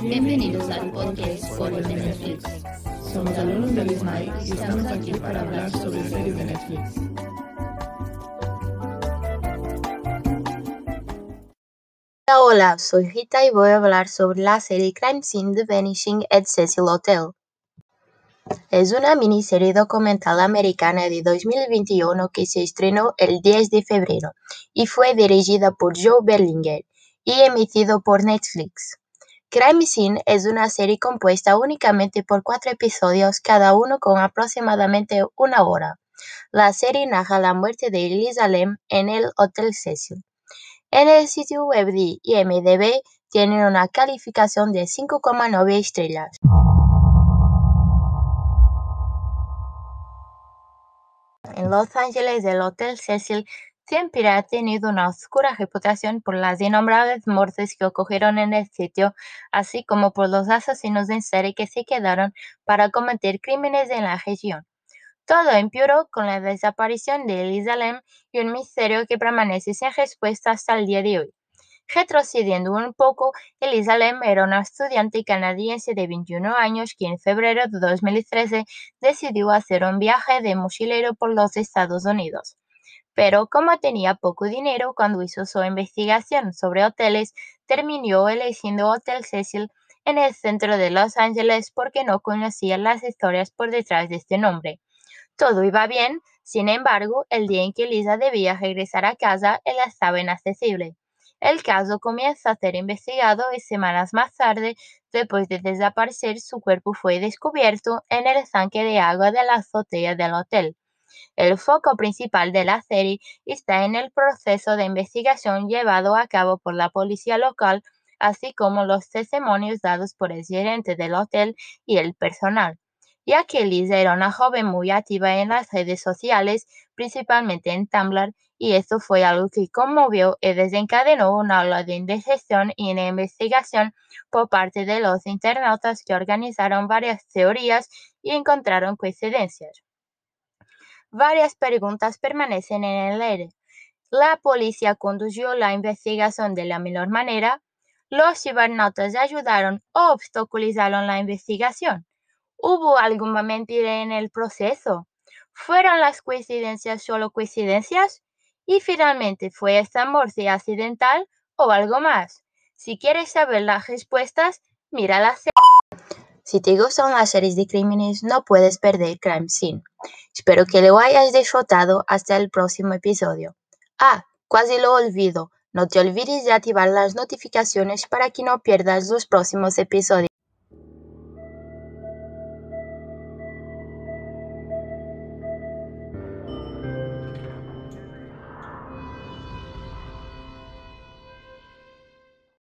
Bienvenidos al podcast Foros de Netflix. Somos alumnos del ISMAI y estamos aquí para hablar sobre series de Netflix. Hola, hola, soy Rita y voy a hablar sobre la serie Crime Scene The Vanishing at Cecil Hotel. Es una miniserie documental americana de 2021 que se estrenó el 10 de febrero y fue dirigida por Joe Berlinger y emitido por Netflix. Crime Scene es una serie compuesta únicamente por cuatro episodios, cada uno con aproximadamente una hora. La serie narra la muerte de Elisa Lam en el Hotel Cecil. En el sitio web de IMDb tiene una calificación de 5,9 estrellas. En Los Ángeles, el Hotel Cecil siempre ha tenido una oscura reputación por las innombrables muertes que ocurrieron en el sitio, así como por los asesinos en serie que se quedaron para cometer crímenes en la región. Todo empeoró con la desaparición de Elisa Lam y un misterio que permanece sin respuesta hasta el día de hoy. Retrocediendo un poco, Elisa Lam era una estudiante canadiense de 21 años que en febrero de 2013 decidió hacer un viaje de mochilero por los Estados Unidos. Pero como tenía poco dinero cuando hizo su investigación sobre hoteles, terminó eligiendo Hotel Cecil en el centro de Los Ángeles porque no conocía las historias por detrás de este nombre. Todo iba bien, sin embargo, el día en que Elisa debía regresar a casa, él estaba inaccesible. El caso comienza a ser investigado y semanas más tarde, después de desaparecer, su cuerpo fue descubierto en el estanque de agua de la azotea del hotel. El foco principal de la serie está en el proceso de investigación llevado a cabo por la policía local, así como los testimonios dados por el gerente del hotel y el personal ya que Lisa era una joven muy activa en las redes sociales, principalmente en Tumblr, y esto fue algo que conmovió y desencadenó una ola de indigestión y de investigación por parte de los internautas que organizaron varias teorías y encontraron coincidencias. Varias preguntas permanecen en el aire. ¿La policía condujo la investigación de la mejor manera? ¿Los cibernautas ayudaron o obstaculizaron la investigación? ¿Hubo alguna mentira en el proceso? ¿Fueron las coincidencias solo coincidencias? Y finalmente, ¿fue esta muerte accidental o algo más? Si quieres saber las respuestas, mira la. Si te gustan las series de crímenes, no puedes perder Crime Scene. Espero que lo hayas disfrutado hasta el próximo episodio. Ah, casi lo olvido. No te olvides de activar las notificaciones para que no pierdas los próximos episodios.